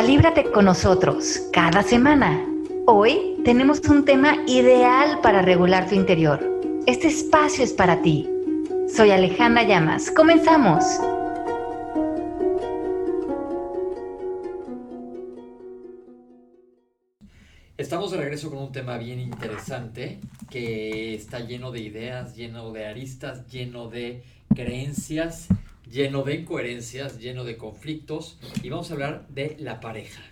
Calíbrate con nosotros cada semana. Hoy tenemos un tema ideal para regular tu interior. Este espacio es para ti. Soy Alejandra Llamas. Comenzamos. Estamos de regreso con un tema bien interesante que está lleno de ideas, lleno de aristas, lleno de creencias, lleno de incoherencias, lleno de conflictos y vamos a hablar de la pareja.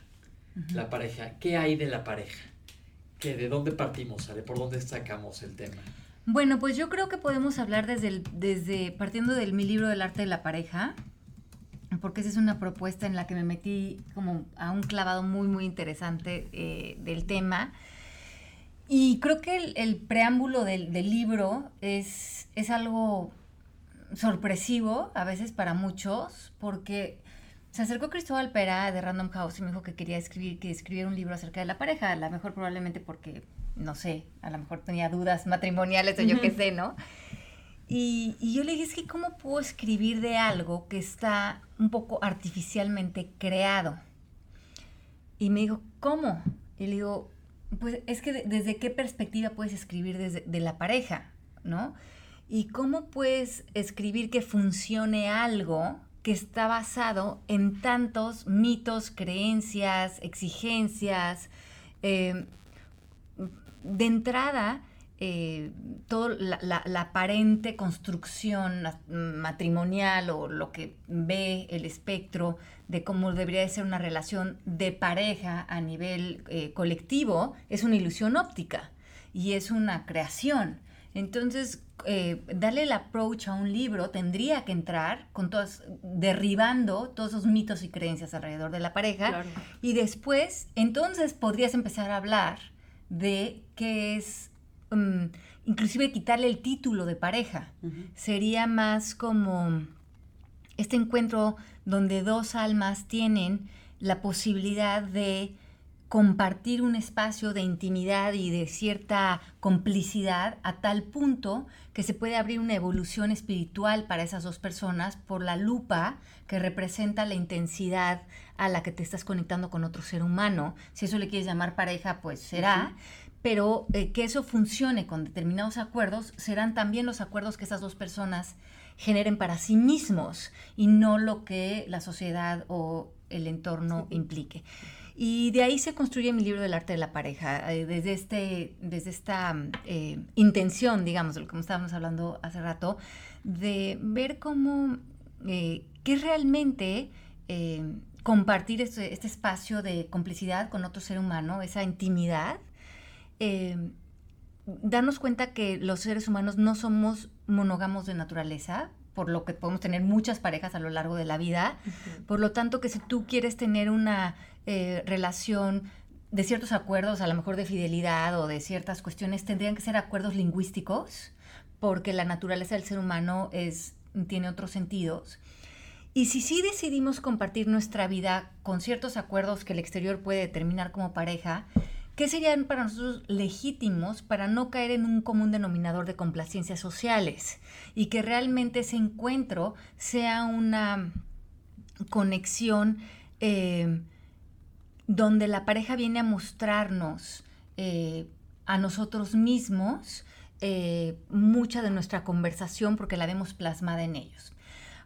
La pareja, ¿qué hay de la pareja? ¿Qué, ¿De dónde partimos, ¿De ¿Por dónde sacamos el tema? Bueno, pues yo creo que podemos hablar desde, desde partiendo del mi libro del arte de la pareja, porque esa es una propuesta en la que me metí como a un clavado muy, muy interesante eh, del tema. Y creo que el, preámbulo del, libro es, es algo sorpresivo a veces para muchos, porque se acercó Cristóbal Pera de Random House y me dijo que quería escribir, que escribiera un libro acerca de la pareja, a lo mejor probablemente porque, no sé, a lo mejor tenía dudas matrimoniales o yo qué sé, ¿no? Y, y, yo le dije, es que ¿cómo puedo escribir de algo que está un poco artificialmente creado? Y me dijo, ¿cómo? Y le digo, pues es que desde qué perspectiva puedes escribir desde de la pareja, ¿no? Y cómo puedes escribir que funcione algo que está basado en tantos mitos, creencias, exigencias. Eh, de entrada, eh, toda la, aparente construcción matrimonial o lo que ve el espectro de cómo debería de ser una relación de pareja a nivel eh, colectivo es una ilusión óptica y es una creación. Entonces, eh, darle el approach a un libro tendría que entrar con todas, derribando todos esos mitos y creencias alrededor de la pareja. Y después, entonces podrías empezar a hablar de qué es, mm, inclusive quitarle el título de pareja. Sería más como este encuentro donde dos almas tienen la posibilidad de compartir un espacio de intimidad y de cierta complicidad a tal punto que se puede abrir una evolución espiritual para esas dos personas por la lupa que representa la intensidad a la que te estás conectando con otro ser humano. Si eso le quieres llamar pareja, pues será. Pero eh, que eso funcione con determinados acuerdos serán también los acuerdos que esas dos personas generen para sí mismos y no lo que la sociedad o el entorno implique. Y de ahí se construye mi libro del arte de la pareja, eh, desde, este, desde esta eh, intención, digamos, de lo que estábamos hablando hace rato, de ver cómo, eh, qué realmente compartir este, este, espacio de complicidad con otro ser humano, esa intimidad, darnos cuenta que los seres humanos no somos monógamos de naturaleza, por lo que podemos tener muchas parejas a lo largo de la vida. Por lo tanto, que si tú quieres tener una eh, relación de ciertos acuerdos, a lo mejor de fidelidad o de ciertas cuestiones, tendrían que ser acuerdos lingüísticos, porque la naturaleza del ser humano es, tiene otros sentidos. Y si sí decidimos compartir nuestra vida con ciertos acuerdos que el exterior puede determinar como pareja, ¿Qué serían para nosotros legítimos para no caer en un común denominador de complacencias sociales? Y que realmente ese encuentro sea una conexión eh, donde la pareja viene a mostrarnos eh, a nosotros mismos eh, mucha de nuestra conversación porque la vemos plasmada en ellos.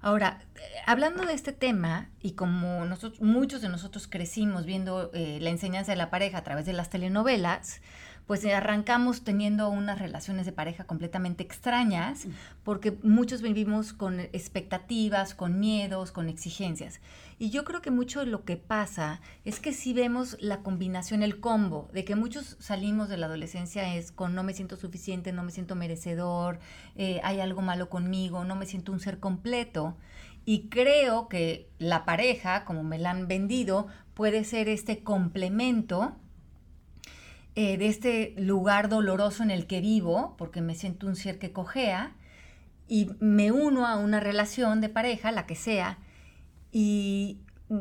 Ahora, hablando de este tema, y como muchos de nosotros crecimos viendo eh, la enseñanza de la pareja a través de las telenovelas, pues arrancamos teniendo unas relaciones de pareja completamente extrañas, porque muchos vivimos con expectativas, con miedos, con exigencias. Y yo creo que mucho de lo que pasa es que si vemos la combinación, el combo, de que muchos salimos de la adolescencia es con no me siento suficiente, no me siento merecedor, eh, hay algo malo conmigo, no me siento un ser completo. Y creo que la pareja, como me la han vendido, puede ser este complemento eh, de este lugar doloroso en el que vivo, porque me siento un ser que cojea, y me uno a una relación de pareja, la que sea, y mm,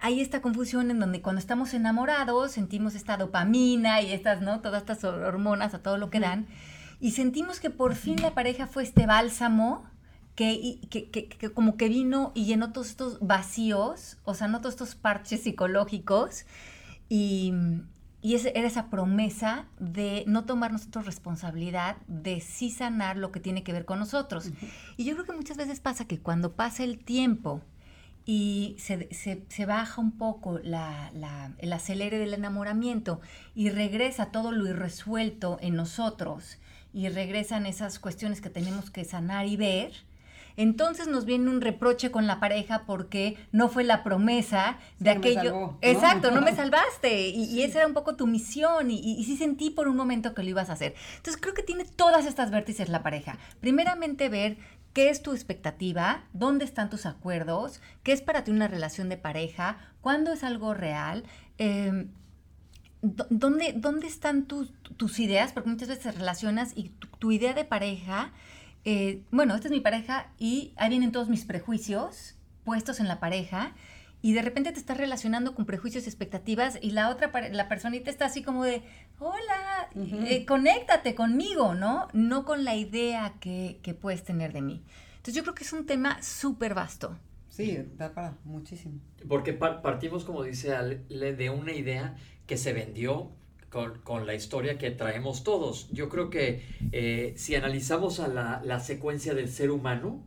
hay esta confusión en donde cuando estamos enamorados sentimos esta dopamina y estas, ¿no? Todas estas hormonas a todo lo que dan, y sentimos que por fin la pareja fue este bálsamo que, que, que, que, como que vino y llenó todos estos vacíos, o sea, no todos estos parches psicológicos, y, y ese, era esa promesa de no tomar nosotros responsabilidad, de sí sanar lo que tiene que ver con nosotros. Y yo creo que muchas veces pasa que cuando pasa el tiempo y se, se, se baja un poco la, la, el acelere del enamoramiento y regresa todo lo irresuelto en nosotros y regresan esas cuestiones que tenemos que sanar y ver, entonces nos viene un reproche con la pareja porque no fue la promesa de no aquello. Me salvó, ¿no? Exacto, no me salvaste. Y, y, esa era un poco tu misión. Y, y, y, sí sentí por un momento que lo ibas a hacer. Entonces creo que tiene todas estas vértices la pareja. Primeramente ver qué es tu expectativa, dónde están tus acuerdos, qué es para ti una relación de pareja, cuándo es algo real. Eh, ¿Dónde, ¿Dónde están tus, tus ideas? Porque muchas veces relacionas y tu, tu idea de pareja eh, bueno, esta es mi pareja y ahí vienen todos mis prejuicios puestos en la pareja y de repente te estás relacionando con prejuicios y expectativas y la otra, la personita está así como de, hola, uh -huh. eh, conéctate conmigo, ¿no? No con la idea que, que, puedes tener de mí. Entonces yo creo que es un tema súper vasto. Sí, da para muchísimo. Porque partimos, como dice Ale, de una idea que se vendió con, con, la historia que traemos todos. Yo creo que eh, si analizamos a la, la, secuencia del ser humano,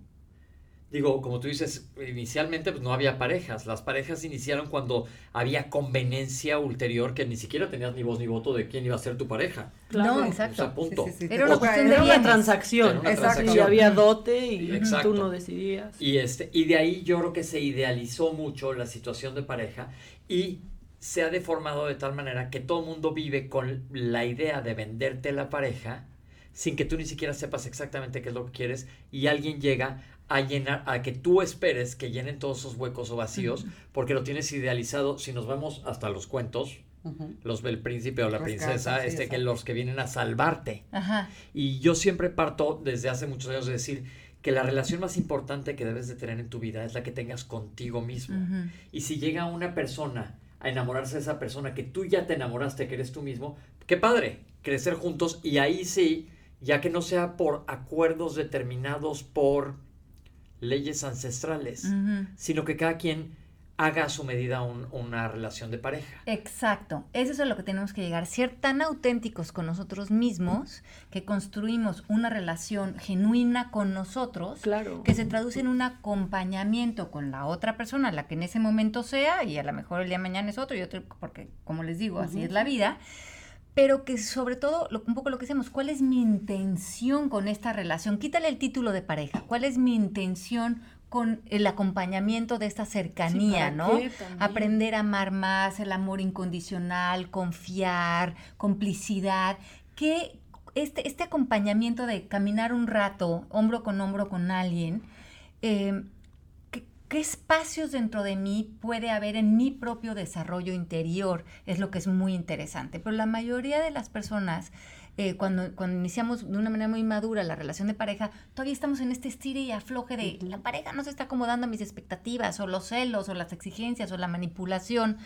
digo, como tú dices, inicialmente pues, no había parejas. Las parejas iniciaron cuando había conveniencia ulterior que ni siquiera tenías ni voz ni voto de quién iba a ser tu pareja. Claro, no, exacto. O sea, punto. Sí, sí, sí. Era, una, cuestión era una transacción. Era una exacto. transacción. Y había dote y exacto. tú no decidías. Y, este, y de ahí yo creo que se idealizó mucho la situación de pareja y se ha deformado de tal manera que todo el mundo vive con la idea de venderte la pareja sin que tú ni siquiera sepas exactamente qué es lo que quieres y alguien llega a llenar, a que tú esperes que llenen todos esos huecos o vacíos porque lo tienes idealizado. Si nos vamos hasta los cuentos, uh -huh. los del príncipe o la los princesa, casos, sí, este, que los que vienen a salvarte. Ajá. Y yo siempre parto desde hace muchos años de decir que la relación más importante que debes de tener en tu vida es la que tengas contigo mismo. Uh -huh. Y si llega una persona a enamorarse de esa persona que tú ya te enamoraste, que eres tú mismo, qué padre, crecer juntos y ahí sí, ya que no sea por acuerdos determinados por leyes ancestrales, uh -huh. sino que cada quien haga a su medida un, una relación de pareja. Exacto, eso es a lo que tenemos que llegar, ser tan auténticos con nosotros mismos que construimos una relación genuina con nosotros, claro. que se traduce en un acompañamiento con la otra persona, la que en ese momento sea, y a lo mejor el día de mañana es otro y otro, porque como les digo, uh -huh. así es la vida, pero que sobre todo, lo, un poco lo que hacemos, ¿cuál es mi intención con esta relación? Quítale el título de pareja, ¿cuál es mi intención con el acompañamiento de esta cercanía, sí, ¿no? Aprender a amar más, el amor incondicional, confiar, complicidad, que este, este acompañamiento de caminar un rato, hombro con hombro con alguien, eh, ¿Qué espacios dentro de mí puede haber en mi propio desarrollo interior? Es lo que es muy interesante. Pero la mayoría de las personas, eh, cuando, cuando iniciamos de una manera muy madura la relación de pareja, todavía estamos en este estire y afloje de la pareja no se está acomodando a mis expectativas, o los celos, o las exigencias, o la manipulación,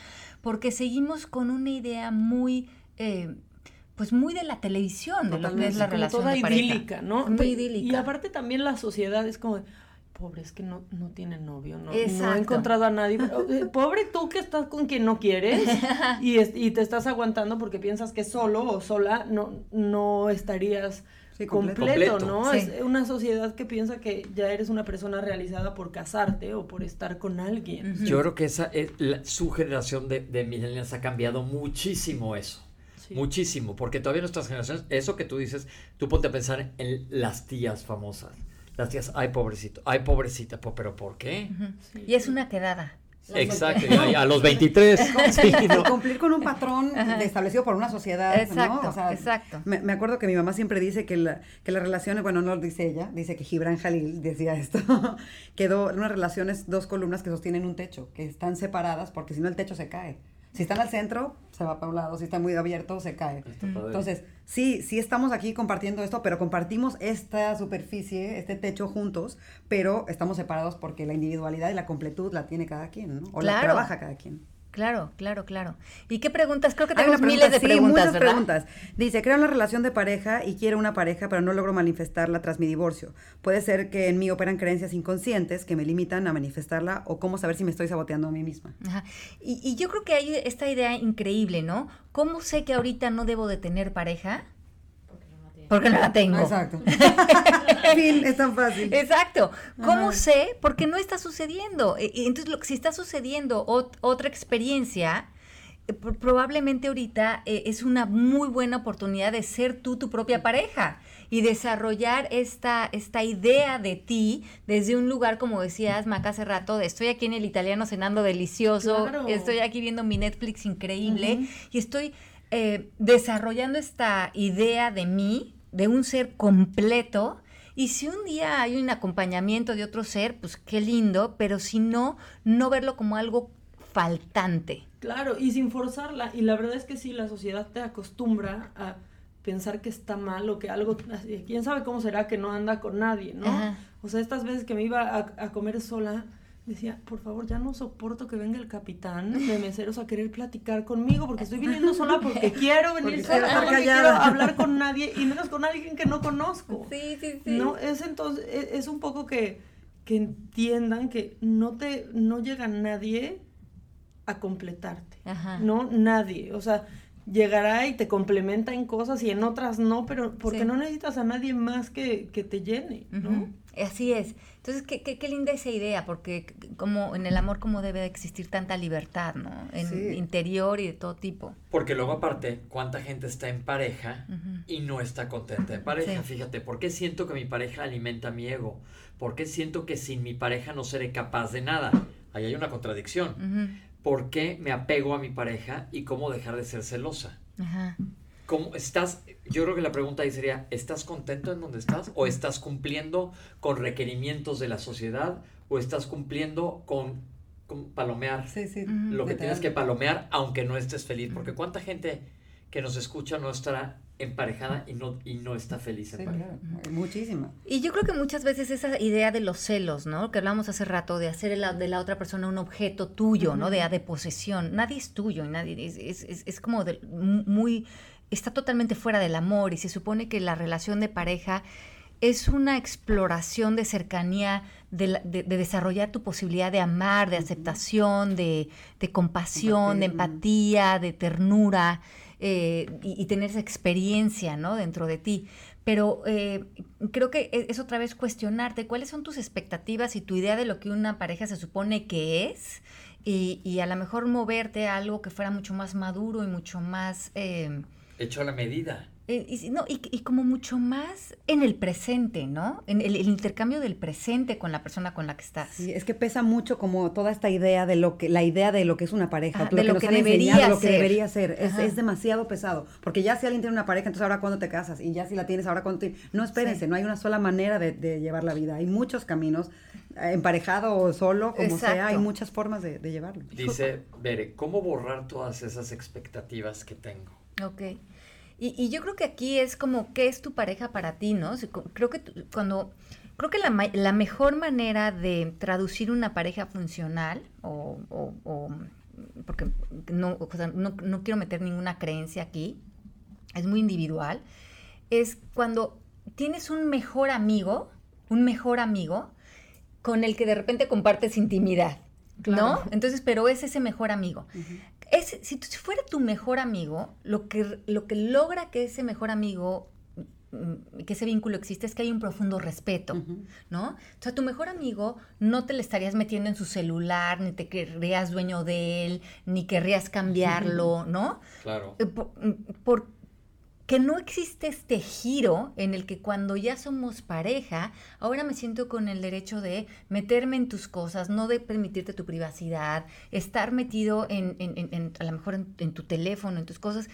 porque seguimos con una idea muy... Eh, pues muy de la televisión, de lo que es la relación toda de pareja. idílica, ¿no? Muy idílica. Y aparte también la sociedad es como pobre, es que no, no tiene novio, no, no, ha encontrado a nadie. eh, pobre tú que estás con quien no quieres y, es, y te estás aguantando porque piensas que solo o sola no, no estarías sí, completo, completo, ¿no? Sí. Es una sociedad que piensa que ya eres una persona realizada por casarte o por estar con alguien. Uh -huh. Yo creo que esa es la, su generación de, de millennials ha cambiado muchísimo eso. Sí. Muchísimo, porque todavía nuestras generaciones, eso que tú dices, tú ponte a pensar en las tías famosas las tías, ay pobrecito, ay pobrecita, pero ¿por qué? Uh -huh. sí. Y es una quedada. Exacto, a, a los 23. sí, ¿no? Cumplir con un patrón Ajá. establecido por una sociedad. Exacto, ¿no? o sea, exacto. Me, me, acuerdo que mi mamá siempre dice que, la, que las relaciones, bueno, no lo dice ella, dice que Gibran Jalil decía esto, quedó unas relaciones, dos columnas que sostienen un techo, que están separadas porque si no el techo se cae. Si están al centro, se va para un lado. Si está muy abierto, se cae. Entonces, sí, sí estamos aquí compartiendo esto, pero compartimos esta superficie, este techo juntos, pero estamos separados porque la individualidad y la completud la tiene cada quien, ¿no? O claro. la trabaja cada quien. Claro, claro, claro. ¿Y qué preguntas? Creo que tenemos miles de preguntas, muchas preguntas. Dice, creo en la relación de pareja y quiero una pareja, pero no logro manifestarla tras mi divorcio. Puede ser que en mí operan creencias inconscientes que me limitan a manifestarla o cómo saber si me estoy saboteando a mí misma. Ajá. Y, y yo creo que hay esta idea increíble, ¿no? ¿Cómo sé que ahorita no debo de tener pareja? Porque no la tengo. Exacto. fin, es tan fácil. Exacto. ¿Cómo sé? Porque no está sucediendo. E, entonces, lo, si está sucediendo otra experiencia, eh, probablemente ahorita eh, es una muy buena oportunidad de ser tú tu propia pareja y desarrollar esta, esta idea de ti desde un lugar, como decías, Maca, hace rato, de estoy aquí en el italiano cenando delicioso, estoy aquí viendo mi Netflix increíble y estoy eh, desarrollando esta idea de mí de un ser completo. Y si un día hay un acompañamiento de otro ser, pues qué lindo, pero si no, no verlo como algo faltante. Claro, y sin forzarla. Y la verdad es que sí, la sociedad te acostumbra a pensar que está mal o que algo, quién sabe cómo será que no anda con nadie, ¿no? O sea, estas veces que me iba a, a comer sola, decía, por favor, ya no soporto que venga el capitán de meseros a querer platicar conmigo, porque estoy viniendo sola porque quiero venir sola, porque quiero hablar con nadie, y menos con alguien que no conozco. Sí, sí, sí. No, es entonces, e, es, un poco que, que entiendan que no te, no llega nadie a completarte. No, nadie. O sea, llegará y te complementa en cosas y en otras no, pero porque no necesitas a nadie más que, que te llene, ¿no? Así es. Entonces, qué, qué, qué, linda esa idea, porque como en el amor como debe existir tanta libertad, ¿no? En interior y de todo tipo. Porque luego aparte, ¿cuánta gente está en pareja y no está contenta en pareja? Fíjate, ¿por qué siento que mi pareja alimenta mi ego? ¿Por qué siento que sin mi pareja no seré capaz de nada? Ahí hay una contradicción. ¿Por qué me apego a mi pareja y cómo dejar de ser celosa? Ajá. ¿Cómo estás? Yo creo que la pregunta ahí sería, ¿estás contento en donde estás? ¿O estás cumpliendo con requerimientos de la sociedad? ¿O estás cumpliendo con, palomear lo que tienes que palomear aunque no estés feliz? Porque cuánta gente que nos escucha no estará emparejada y no, y no está feliz en pareja. muchísima. Y yo creo que muchas veces esa idea de los celos, ¿no? Que hablamos hace rato, de hacer de la otra persona un objeto tuyo, ¿no? De, de posesión. Nadie es tuyo, y nadie es, es, es como de, muy está totalmente fuera del amor y se supone que la relación de pareja es una exploración de cercanía, de, desarrollar tu posibilidad de amar, de aceptación, de, compasión, de empatía, de ternura eh, y, tener esa experiencia ¿no? dentro de ti. Pero eh, creo que e, es otra vez cuestionarte cuáles son tus expectativas y tu idea de lo que una pareja se supone que es y, a lo mejor moverte a algo que fuera mucho más maduro y mucho más... Eh, hecho a la medida. Eh, y, no, y, y, como mucho más en el presente, ¿no? En el, intercambio del presente con la persona con la que estás. Sí, es que pesa mucho como toda esta idea de lo que, la idea de lo que es una pareja, de lo que, debería ser. lo que debería ser. Es, es, demasiado pesado. Porque ya si alguien tiene una pareja, entonces ahora cuando te casas, y ya si la tienes, ahora cuando te... No, espérense, no hay una sola manera de, de, llevar la vida. Hay muchos caminos, eh, emparejado o solo, como sea, hay muchas formas de, de llevarlo. Dice, Bere, ¿cómo borrar todas esas expectativas que tengo? Ok. Y, yo creo que aquí es como, ¿qué es tu pareja para ti, no? Creo que cuando, creo que la, la mejor manera de traducir una pareja funcional, o, o, porque no, no, no quiero meter ninguna creencia aquí, es muy individual, es cuando tienes un mejor amigo, un mejor amigo, con el que de repente compartes intimidad. ¿No? Entonces, pero es ese mejor amigo si, fuera tu mejor amigo, lo que, lo que logra que ese mejor amigo mm, que ese vínculo existe es que hay un profundo respeto, ¿no? O sea, tu mejor amigo no te le estarías metiendo en su celular, ni te querrías dueño de él, ni querrías cambiarlo, ¿no? Claro. Eh, mm, por, que no existe este giro en el que cuando ya somos pareja, ahora me siento con el derecho de meterme en tus cosas, no de permitirte tu privacidad, estar metido en, en, a lo mejor en tu teléfono, en tus cosas.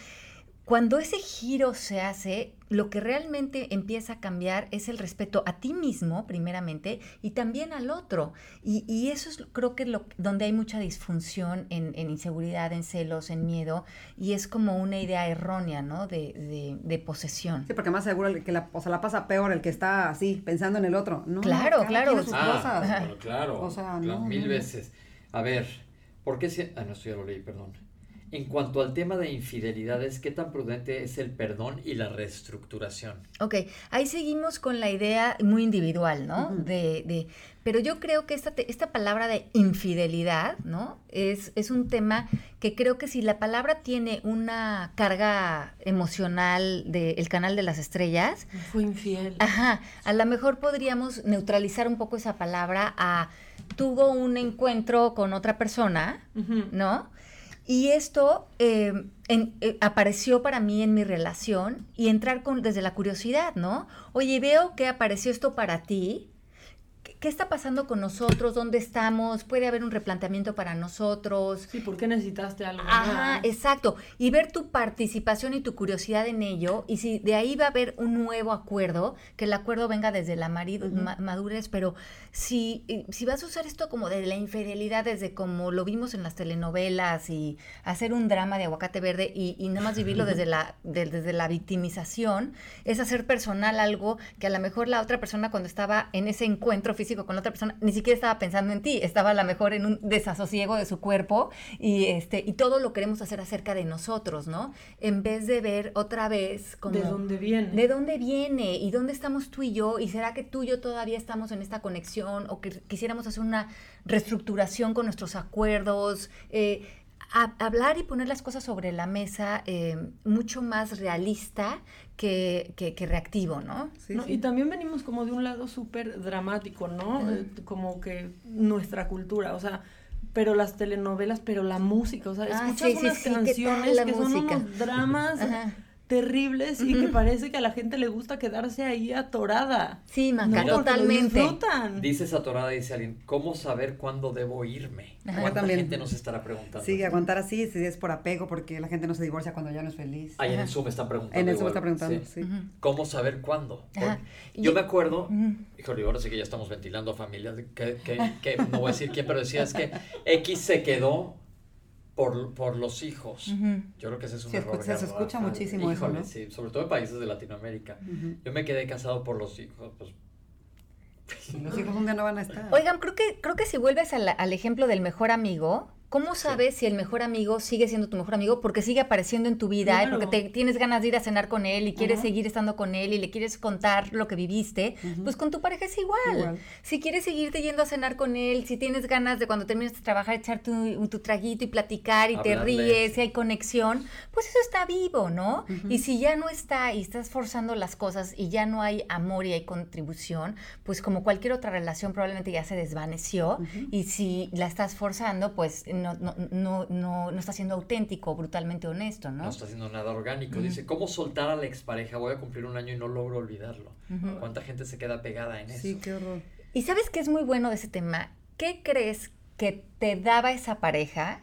Cuando ese giro se hace, lo que realmente empieza a cambiar es el respeto a ti mismo, primeramente, y también al otro. Y, eso es, creo que, lo, donde hay mucha disfunción en, inseguridad, en celos, en miedo, y es como una idea errónea, ¿no? De, de, posesión. Sí, porque más seguro que la, o sea, la pasa peor el que está así, pensando en el otro. No, claro, claro. Ah, claro. O sea, mil veces. A ver, ¿Por qué si... Ah, no, esto ya lo leí, perdón. En cuanto al tema de infidelidades, ¿qué tan prudente es el perdón y la reestructuración? Ok, ahí seguimos con la idea muy individual, ¿no? de, de, pero yo creo que esta, esta palabra de infidelidad, ¿no? Es, es un tema que creo que si la palabra tiene una carga emocional del canal de las estrellas. Fue infiel. Ajá, a lo mejor podríamos neutralizar un poco esa palabra a tuvo un encuentro con otra persona, ¿no? Y esto eh, eh, apareció para mí en mi relación y entrar con, desde la curiosidad, ¿no? Oye, veo que apareció esto para ti, ¿Qué está pasando con nosotros? ¿Dónde estamos? ¿Puede haber un replanteamiento para nosotros? Sí, ¿por qué necesitaste algo? Ajá, exacto. Y ver tu participación y tu curiosidad en ello. Y si de ahí va a haber un nuevo acuerdo, que el acuerdo venga desde la madurez, pero si, eh, si vas a usar esto como de la infidelidad, desde como lo vimos en las telenovelas y hacer un drama de aguacate verde y, y nada más vivirlo desde la, desde la victimización, es hacer personal algo que a lo mejor la otra persona cuando estaba en ese encuentro físico, con la otra persona, ni siquiera estaba pensando en ti, estaba a lo mejor en un desasosiego de su cuerpo y, este, y todo lo queremos hacer acerca de nosotros, ¿no? En vez de ver otra vez como... ¿De dónde viene? ¿De dónde viene? ¿Y dónde estamos tú y yo? ¿Y será que tú y yo todavía estamos en esta conexión o que quisiéramos hacer una reestructuración con nuestros acuerdos? Eh, hablar y poner las cosas sobre la mesa eh, mucho más realista que, que, reactivo, ¿no? Sí, Y también venimos como de un lado súper dramático, ¿no? Eh, como que nuestra cultura, o sea, pero las telenovelas, pero la música, o sea, ah, escuchas unas canciones que son unos dramas terribles y que parece que a la gente le gusta quedarse ahí atorada. Sí, Maca, totalmente. Dices atorada, dice alguien, ¿cómo saber cuándo debo irme? ¿Cuánta gente nos estará preguntando? Sí, aguantar así, si es por apego, porque la gente no se divorcia cuando ya no es feliz. Ahí en el Zoom están preguntando. En el Zoom está preguntando, sí. ¿Cómo saber cuándo? Yo me acuerdo, híjole, ahora sí que ya estamos ventilando a familias, que, que no voy a decir quién, pero decía es que X se quedó por, por los hijos. Yo creo que ese es un error. Se, escucha muchísimo eso, ¿no? Sí, sobre todo en países de Latinoamérica. Yo me quedé casado por los hijos, pues los hijos un día no van a estar. Oigan, creo que, creo que si vuelves al, al ejemplo del mejor amigo, ¿Cómo sabes si el mejor amigo sigue siendo tu mejor amigo? Porque sigue apareciendo en tu vida, ¿eh? porque te, tienes ganas de ir a cenar con él y quieres seguir estando con él y le quieres contar lo que viviste, pues con tu pareja es igual. Si quieres seguirte yendo a cenar con él, si tienes ganas de cuando termines de trabajar echar tu, tu traguito y platicar y te ríes, si hay conexión, pues eso está vivo, ¿no? Y si ya no está y estás forzando las cosas y ya no hay amor y hay contribución, pues como cualquier otra relación probablemente ya se desvaneció y si la estás forzando, pues no, no, no, no, está siendo auténtico, brutalmente honesto, ¿no? No está haciendo nada orgánico. Dice, ¿cómo soltar a la expareja? Voy a cumplir un año y no logro olvidarlo. ¿Cuánta gente se queda pegada en eso? Sí, qué horror. Y sabes qué es muy bueno de ese tema. ¿Qué crees que te daba esa pareja?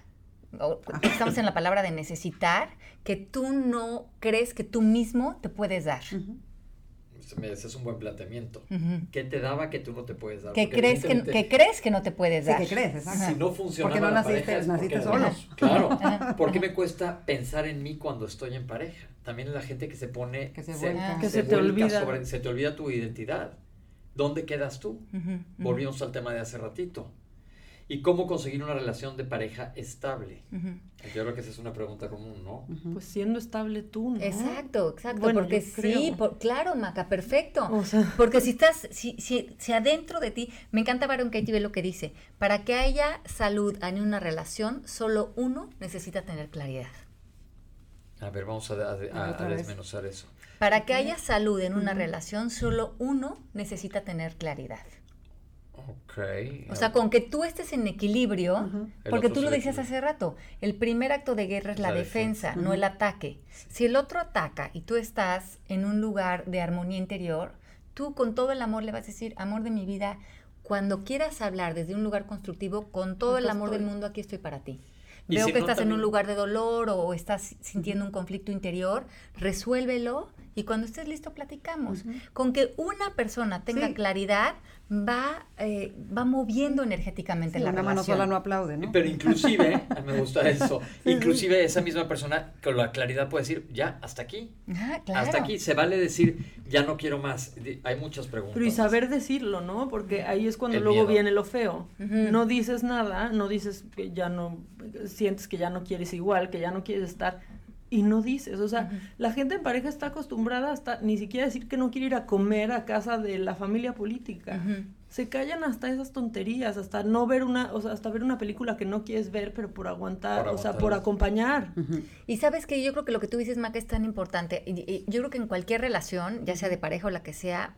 estamos en la palabra de necesitar, que tú no crees que tú mismo te puedes dar me es un buen planteamiento. ¿Qué te daba que tú no te puedes dar? ¿Qué crees que, crees que no te puedes dar? Sí, que crees, Si no funciona Porque no naciste, naciste solo. claro. ¿Por qué me cuesta pensar en mí cuando estoy en pareja? También la gente que se pone... Que se, que se, te olvida. Sobre, se te olvida tu identidad. ¿Dónde quedas tú? Volvimos al tema de hace ratito. ¿Y cómo conseguir una relación de pareja estable? Yo creo que esa es una pregunta común, ¿no? Pues siendo estable tú, ¿no? Exacto, exacto. porque sí, claro, Maca, perfecto. porque si estás, si, si, si, adentro de ti, me encanta Baron Katie ve lo que dice, para que haya salud en una relación, solo uno necesita tener claridad. A ver, vamos a, a desmenuzar eso. Para que haya salud en una relación, solo uno necesita tener claridad. O sea, con que tú estés en equilibrio, porque tú lo decías hace rato, el primer acto de guerra es la, defensa, no el ataque. Si el otro ataca y tú estás en un lugar de armonía interior, tú con todo el amor le vas a decir, amor de mi vida, cuando quieras hablar desde un lugar constructivo, con todo el amor del mundo, aquí estoy para ti. Veo que estás en un lugar de dolor o estás sintiendo un conflicto interior, resuélvelo y cuando estés listo platicamos. Con que una persona tenga claridad, va, eh, va moviendo energéticamente la una mano sola no aplaude, ¿no? Pero inclusive, me gusta eso, inclusive esa misma persona con la claridad puede decir, ya, hasta aquí. Ah, hasta aquí, se vale decir, ya no quiero más. Hay muchas preguntas. Pero y saber decirlo, ¿no? Porque ahí es cuando luego viene lo feo. No dices nada, no dices que ya no, sientes que ya no quieres igual, que ya no quieres estar y no dices, o sea, la gente en pareja está acostumbrada hasta ni siquiera decir que no quiere ir a comer a casa de la familia política. Se callan hasta esas tonterías, hasta no ver una, o sea, hasta ver una película que no quieres ver, pero por aguantar, o sea, por acompañar. Y sabes que yo creo que lo que tú dices, Maca, es tan importante. Y, yo creo que en cualquier relación, ya sea de pareja o la que sea,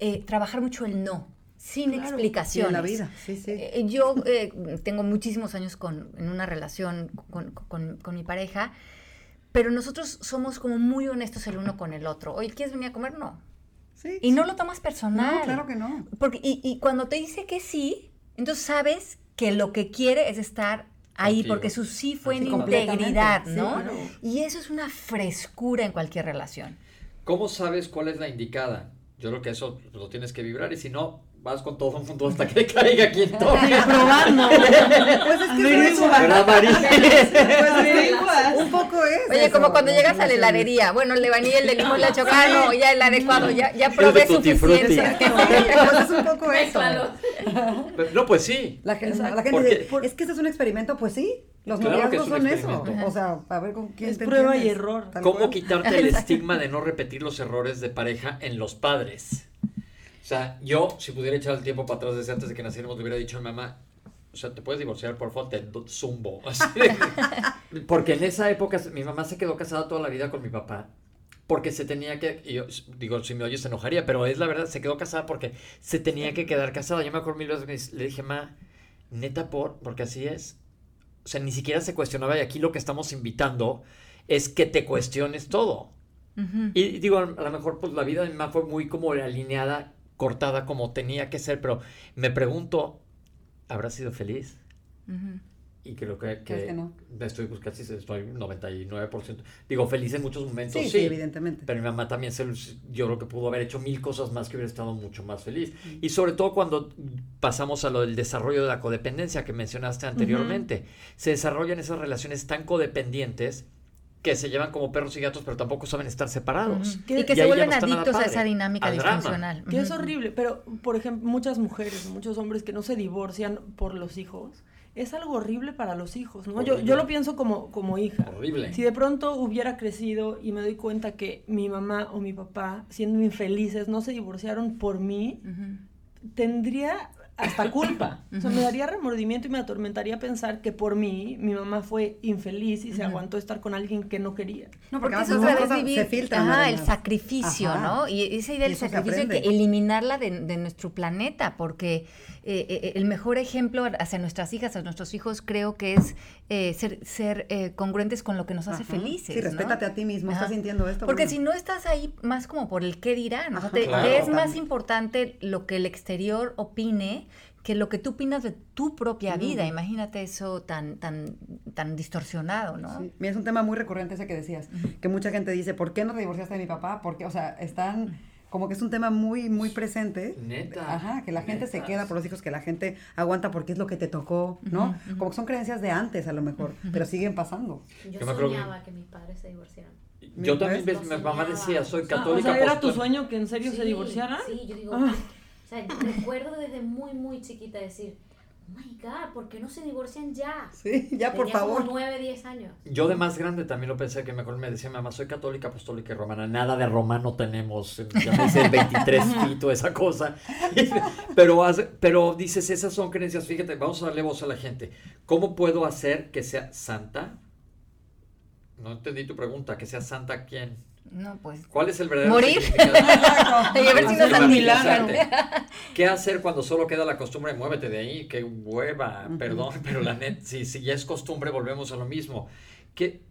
eh, trabajar mucho el no sin explicaciones. En la vida, sí, sí. Eh, yo eh, tengo muchísimos años con, en una relación con, con, con mi pareja pero nosotros somos como muy honestos el uno con el otro. Oye, ¿quieres venir a comer? No. Sí, y no lo tomas personal. No, claro que no. Porque, y, y, cuando te dice que sí, entonces sabes que lo que quiere es estar ahí, porque su sí fue en integridad, ¿no? Y eso es una frescura en cualquier relación. ¿Cómo sabes cuál es la indicada? Yo creo que eso lo tienes que vibrar y si no, vas con todo mundo hasta que caiga quien toque. probando. pues es que es ¿Verdad, Pues un poco es. Oye, como cuando llegas a la heladería. Bueno, el de vanilla, el de limón, la chocano, ya el adecuado, ya, ya probé suficiente. pues es un poco eso. No, pues sí. La gente, la gente dice, es que este es un experimento, pues sí. Los claro son eso. O sea, a ver con quién es prueba y error. ¿Cómo quitarte el estigma de no repetir los errores de pareja en los padres? O sea, yo, si pudiera echar el tiempo para atrás desde antes de que naciéramos, le hubiera dicho a mi mamá, o sea, te puedes divorciar, por favor, te zumbo. porque en esa época mi mamá se quedó casada toda la vida con mi papá. Porque se tenía que, yo digo, si me oyes se enojaría, pero es la verdad, se quedó casada porque se tenía que quedar casada. Yo me acuerdo mil veces que le dije, ma, neta por, porque así es. O sea, ni siquiera se cuestionaba y aquí lo que estamos invitando es que te cuestiones todo. Y digo, a lo mejor pues la vida de mi mamá fue muy como alineada cortada como tenía que ser, pero me pregunto, ¿habrá sido feliz? Y creo que, que, no? estoy, pues casi estoy 99%. Digo, feliz en muchos momentos, sí. evidentemente. Pero mi mamá también, se, yo creo que pudo haber hecho mil cosas más que hubiera estado mucho más feliz. Y sobre todo cuando pasamos a lo del desarrollo de la codependencia que mencionaste anteriormente. Se desarrollan esas relaciones tan codependientes que se llevan como perros y gatos, pero tampoco saben estar separados. Y que se vuelven adictos a esa dinámica disfuncional. Que es horrible, pero por ejemplo, muchas mujeres, muchos hombres que no se divorcian por los hijos, es algo horrible para los hijos, ¿no? Yo, yo lo pienso como, como hija. Horrible. Si de pronto hubiera crecido y me doy cuenta que mi mamá o mi papá, siendo infelices, no se divorciaron por mí, tendría hasta culpa. O sea, me daría remordimiento y me atormentaría pensar que por mí mi mamá fue infeliz y se aguantó estar con alguien que no quería. No, porque, eso es vivir, se filtra. el sacrificio, ¿no? Y esa idea del sacrificio hay que eliminarla de, de, nuestro planeta, porque eh, eh, el mejor ejemplo hacia nuestras hijas, a nuestros hijos, creo que es eh, ser, ser congruentes con lo que nos hace felices. Sí, respétate a ti mismo, estás sintiendo esto. Porque si no estás ahí más como por el qué dirán, ¿no? es más importante lo que el exterior opine que lo que tú opinas de tu propia vida. Imagínate eso tan, tan, tan distorsionado, ¿no? Sí. Mira, es un tema muy recurrente ese que decías, que mucha gente dice, ¿por qué no te divorciaste de mi papá? Porque, o sea, están como que es un tema muy, muy presente. Neta. Ajá, que la gente se queda por los hijos, que la gente aguanta porque es lo que te tocó, ¿no? Como que son creencias de antes a lo mejor, pero siguen pasando. Yo, soñaba que mis padres se divorciaran. Yo también, mi mamá decía, soy católica. O sea, ¿era tu sueño que en serio se divorciaran? Sí, yo digo, ah. O sea, recuerdo desde muy, muy chiquita decir, oh my God, ¿por qué no se divorcian ya? Sí, ya por favor. Como 9, 10 años. Yo de más grande también lo pensé que mejor me decía mamá, soy católica, apostólica y romana. Nada de romano tenemos. Ya me dice el 23 fito, esa cosa. pero, pero dices, esas son creencias. Fíjate, vamos a darle voz a la gente. ¿Cómo puedo hacer que sea santa? No entendí tu pregunta, que sea santa quién. No, pues. ¿Cuál es el verdadero Morir. y a ver si no tan milagro. ¿Qué hacer cuando solo queda la costumbre? Muévete de ahí, qué hueva, perdón, pero la net, si, si ya es costumbre, volvemos a lo mismo. ¿Qué,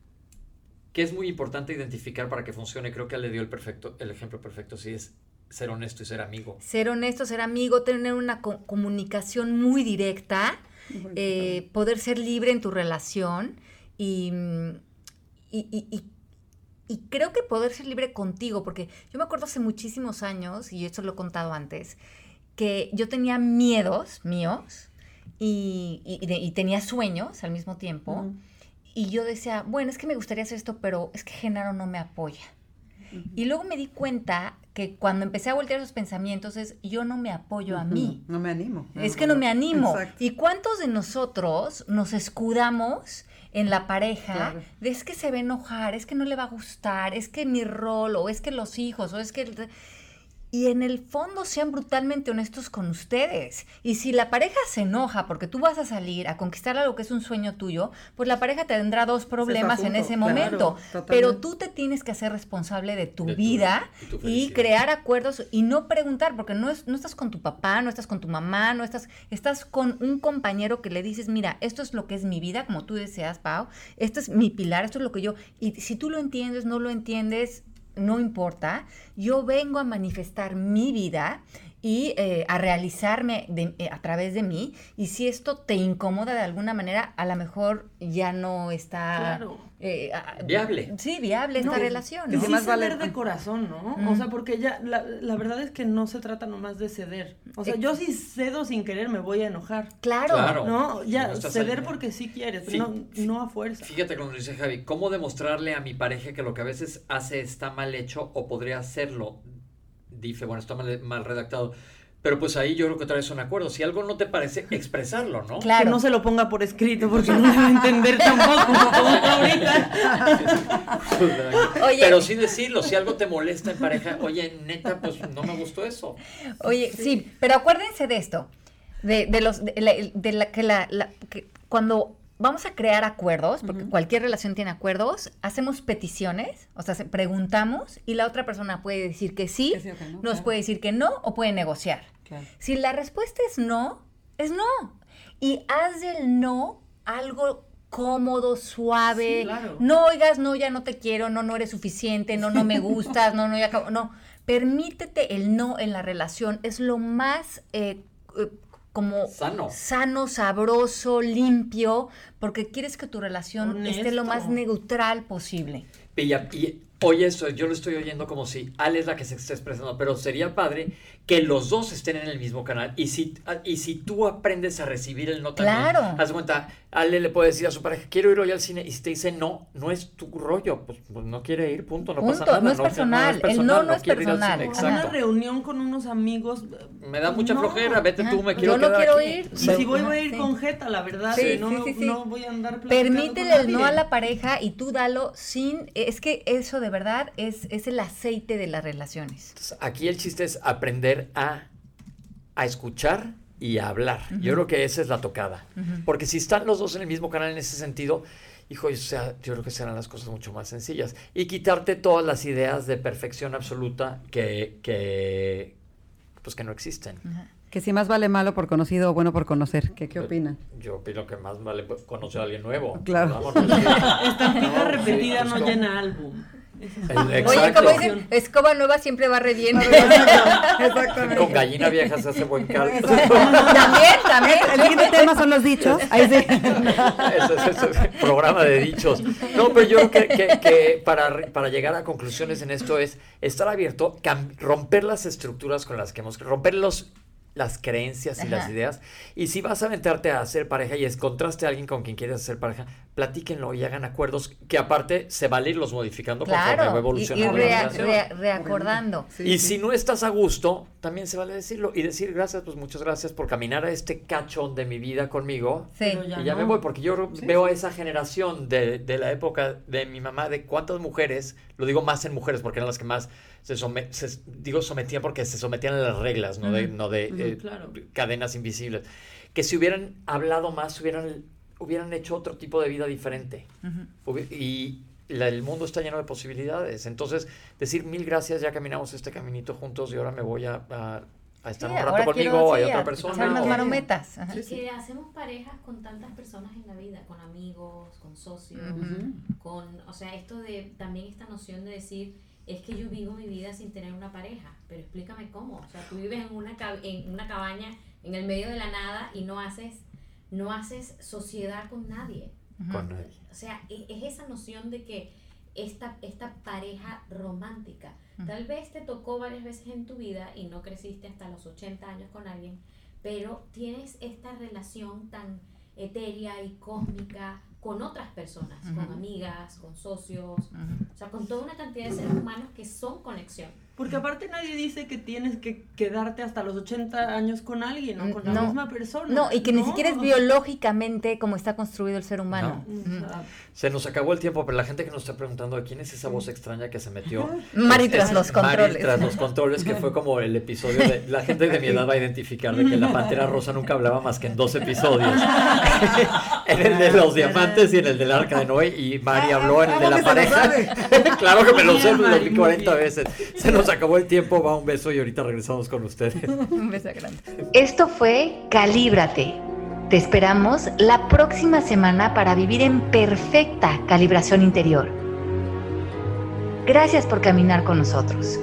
¿Qué es muy importante identificar para que funcione? Creo que él le dio el perfecto, el ejemplo perfecto, sí es ser honesto y ser amigo. Ser honesto, ser amigo, tener una comunicación muy directa, eh, poder ser libre en tu relación y, y, y y creo que poder ser libre contigo, porque yo me acuerdo hace muchísimos años, y esto lo he contado antes, que yo tenía miedos míos y, y, tenía sueños al mismo tiempo. Y yo decía, bueno, es que me gustaría hacer esto, pero es que Genaro no me apoya. Y luego me di cuenta que cuando empecé a voltear esos pensamientos es yo no me apoyo a mí. No me animo. Es que no me animo. ¿Y cuántos de nosotros nos escudamos en la pareja de es que se va a enojar, es que no le va a gustar, es que mi rol, o es que los hijos, o es que y en el fondo sean brutalmente honestos con ustedes. Y si la pareja se enoja porque tú vas a salir a conquistar algo que es un sueño tuyo, pues la pareja tendrá dos problemas en ese momento. Pero tú te tienes que hacer responsable de tu vida y, crear acuerdos y no preguntar, porque no, es, no estás con tu papá, no estás con tu mamá, no estás, estás con un compañero que le dices, mira, esto es lo que es mi vida, como tú deseas, Pau, esto es mi pilar, esto es lo que yo, y si tú lo entiendes, no lo entiendes, no importa, yo vengo a manifestar mi vida y eh, a realizarme eh, a través de mí. Y si esto te incomoda de alguna manera, a lo mejor ya no está eh, viable. Sí, viable esta relación. ¿no? Y más ceder de corazón, ¿no? O sea, porque ya la, la, verdad es que no se trata nomás de ceder. O sea, yo si cedo sin querer me voy a enojar. Claro. ¿No? Ya, ceder porque sí quieres, no, no a fuerza. Fíjate como dice Javi, ¿cómo demostrarle a mi pareja que lo que a veces hace está mal hecho o podría hacerlo? Dice, bueno, está mal, mal redactado pero pues ahí yo creo que otra vez un acuerdo. Si algo no te parece, expresarlo, ¿no? Claro. Que no se lo ponga por escrito porque no le va a entender tampoco ahorita. Pero sin decirlo, si algo te molesta en pareja, oye, neta, pues no me gustó eso. Oye, sí, pero acuérdense de esto, de, de los, de la, que la, que cuando vamos a crear acuerdos, porque cualquier relación tiene acuerdos, hacemos peticiones, o sea, preguntamos y la otra persona puede decir que sí, nos puede decir que no o puede negociar. Si la respuesta es no, es no. Y haz del no algo cómodo, suave. No oigas, no, ya no te quiero, no, no eres suficiente, no, no me gustas, no, no, ya acabo. No, permítete el no en la relación. Es lo más eh, eh, como sano. sano, sabroso, limpio, porque quieres que tu relación esté lo más neutral posible. Y, y oye eso, yo lo estoy oyendo como si Ale es la que se está expresando, pero sería padre que los dos estén en el mismo canal y si, y si tú aprendes a recibir el no también, claro. haz cuenta, Ale le puede decir a su pareja, quiero ir hoy al cine y si te dice no, no es tu rollo, pues, pues no quiere ir, punto, no pasa nada. No es, personal, el no no, es personal. Una reunión con unos amigos. Me da mucha flojera, vete tú, me quiero Yo no quiero ir. Y si voy, voy a ir con Jeta, la verdad, sí, no, no, voy a andar Permítele el no a la pareja y tú dalo sin, es que eso de verdad es, es el aceite de las relaciones. aquí el chiste es aprender a, a escuchar y a hablar. Yo creo que esa es la tocada. Porque si están los dos en el mismo canal en ese sentido, hijo, o sea, yo creo que serán las cosas mucho más sencillas. Y quitarte todas las ideas de perfección absoluta que, que pues que no existen. Que si más vale malo por conocido o bueno por conocer. ¿Qué, qué opinan? Yo opino que más vale conocer a alguien nuevo. Claro. Estampida repetida pues, no llena álbum. Oye, como dicen, escoba nueva siempre va bien. Exactamente. Con gallina vieja se hace buen caldo. También, también. El siguiente tema son los dichos. Ahí sí. Ese es, programa de dichos. No, pero yo creo que, que, para, para, llegar a conclusiones en esto es estar abierto, romper las estructuras con las que hemos, romper los las creencias y las ideas. Y si vas a aventarte a hacer pareja y encontraste a alguien con quien quieres hacer pareja, platíquenlo y hagan acuerdos que aparte se vale irlos modificando conforme va evolucionando. Y, y reacordando. y si no estás a gusto, también se vale decirlo y decir gracias, pues muchas gracias por caminar a este cachón de mi vida conmigo. Sí. y ya me voy, porque yo veo a esa generación de, de, la época de mi mamá, de cuántas mujeres, lo digo más en mujeres porque eran las que más se, se digo sometían porque se sometían a las reglas, no de, no de eh, cadenas invisibles. Que si hubieran hablado más, hubieran hubieran hecho otro tipo de vida diferente. Y el mundo está lleno de posibilidades. Entonces, decir mil gracias, ya caminamos este caminito juntos y ahora me voy a, a, estar un rato conmigo, hay otra persona. Unas marometas. que hacemos parejas con tantas personas en la vida, con amigos, con socios, con, o sea, esto de, también esta noción de decir, es que yo vivo mi vida sin tener una pareja, pero explícame cómo. O sea, tú vives en una, en una cabaña en el medio de la nada y no haces no haces sociedad con nadie. Con nadie. O sea, e, es, esa noción de que esta, esta pareja romántica. Tal vez te tocó varias veces en tu vida y no creciste hasta los 80 años con alguien, pero tienes esta relación tan etérea y cósmica con otras personas, con amigas, con socios, o sea, con toda una cantidad de seres humanos que son conexión. Porque aparte nadie dice que tienes que quedarte hasta los 80 años con alguien o con la misma persona. No, y que ni siquiera es biológicamente como está construido el ser humano. Se nos acabó el tiempo, pero la gente que nos está preguntando quién es esa voz extraña que se metió. Mari tras los controles. Mari tras los controles, que fue como el episodio de. La gente de mi edad va a identificar de que la pantera rosa nunca hablaba más que en dos episodios. en el de los diamantes y en el del arca de Noé. Y Mari habló en el de la pareja. claro que me lo sé, lo vi 40 veces. Se nos acabó el tiempo, va un beso y ahorita regresamos con ustedes. un beso grande. Esto fue Calíbrate. Te esperamos la próxima semana para vivir en perfecta calibración interior. Gracias por caminar con nosotros.